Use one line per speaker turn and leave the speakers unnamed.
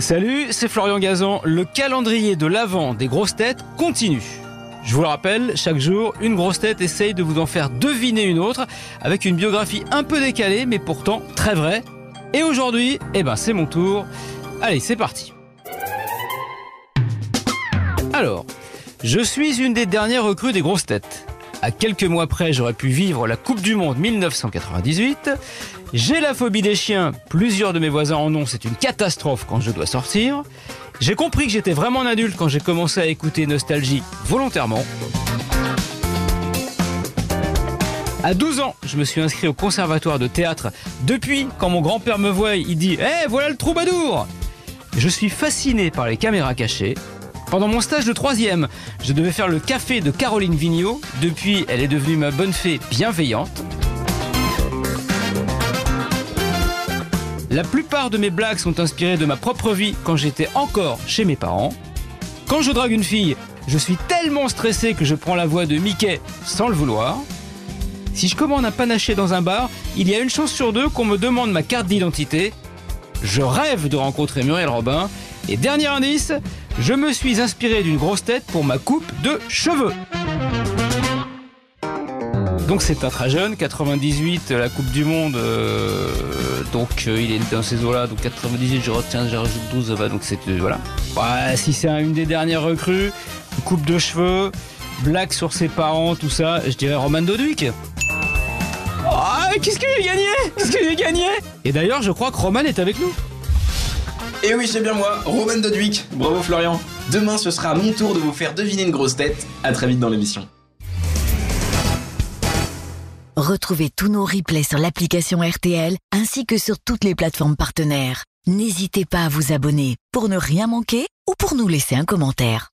Salut, c'est Florian Gazan. Le calendrier de l'Avent des grosses têtes continue. Je vous le rappelle, chaque jour, une grosse tête essaye de vous en faire deviner une autre avec une biographie un peu décalée mais pourtant très vraie. Et aujourd'hui, eh ben c'est mon tour. Allez, c'est parti. Alors, je suis une des dernières recrues des grosses têtes. À quelques mois près, j'aurais pu vivre la Coupe du Monde 1998. J'ai la phobie des chiens, plusieurs de mes voisins en ont, c'est une catastrophe quand je dois sortir. J'ai compris que j'étais vraiment un adulte quand j'ai commencé à écouter Nostalgie volontairement. À 12 ans, je me suis inscrit au conservatoire de théâtre. Depuis, quand mon grand-père me voit, il dit Eh, voilà le troubadour Je suis fasciné par les caméras cachées. Pendant mon stage de troisième, je devais faire le café de Caroline Vigneault. Depuis, elle est devenue ma bonne fée bienveillante. La plupart de mes blagues sont inspirées de ma propre vie quand j'étais encore chez mes parents. Quand je drague une fille, je suis tellement stressé que je prends la voix de Mickey sans le vouloir. Si je commande un panaché dans un bar, il y a une chance sur deux qu'on me demande ma carte d'identité. Je rêve de rencontrer Muriel Robin. Et dernier indice, je me suis inspiré d'une grosse tête pour ma coupe de cheveux. Donc c'est un très jeune, 98, la Coupe du Monde, euh, donc euh, il est dans ces eaux-là, donc 98, je retiens, je rajoute 12, bah, donc c'est euh, voilà. Si c'est une des dernières recrues, coupe de cheveux, blague sur ses parents, tout ça, je dirais Roman Dodwick. Ah, qu'est-ce que j'ai gagné? Qu'est-ce que j'ai gagné? Et d'ailleurs, je crois que Roman est avec nous.
Et oui, c'est bien moi, Roman Dodwick. Bravo Florian. Demain, ce sera mon tour de vous faire deviner une grosse tête. À très vite dans l'émission.
Retrouvez tous nos replays sur l'application RTL ainsi que sur toutes les plateformes partenaires. N'hésitez pas à vous abonner pour ne rien manquer ou pour nous laisser un commentaire.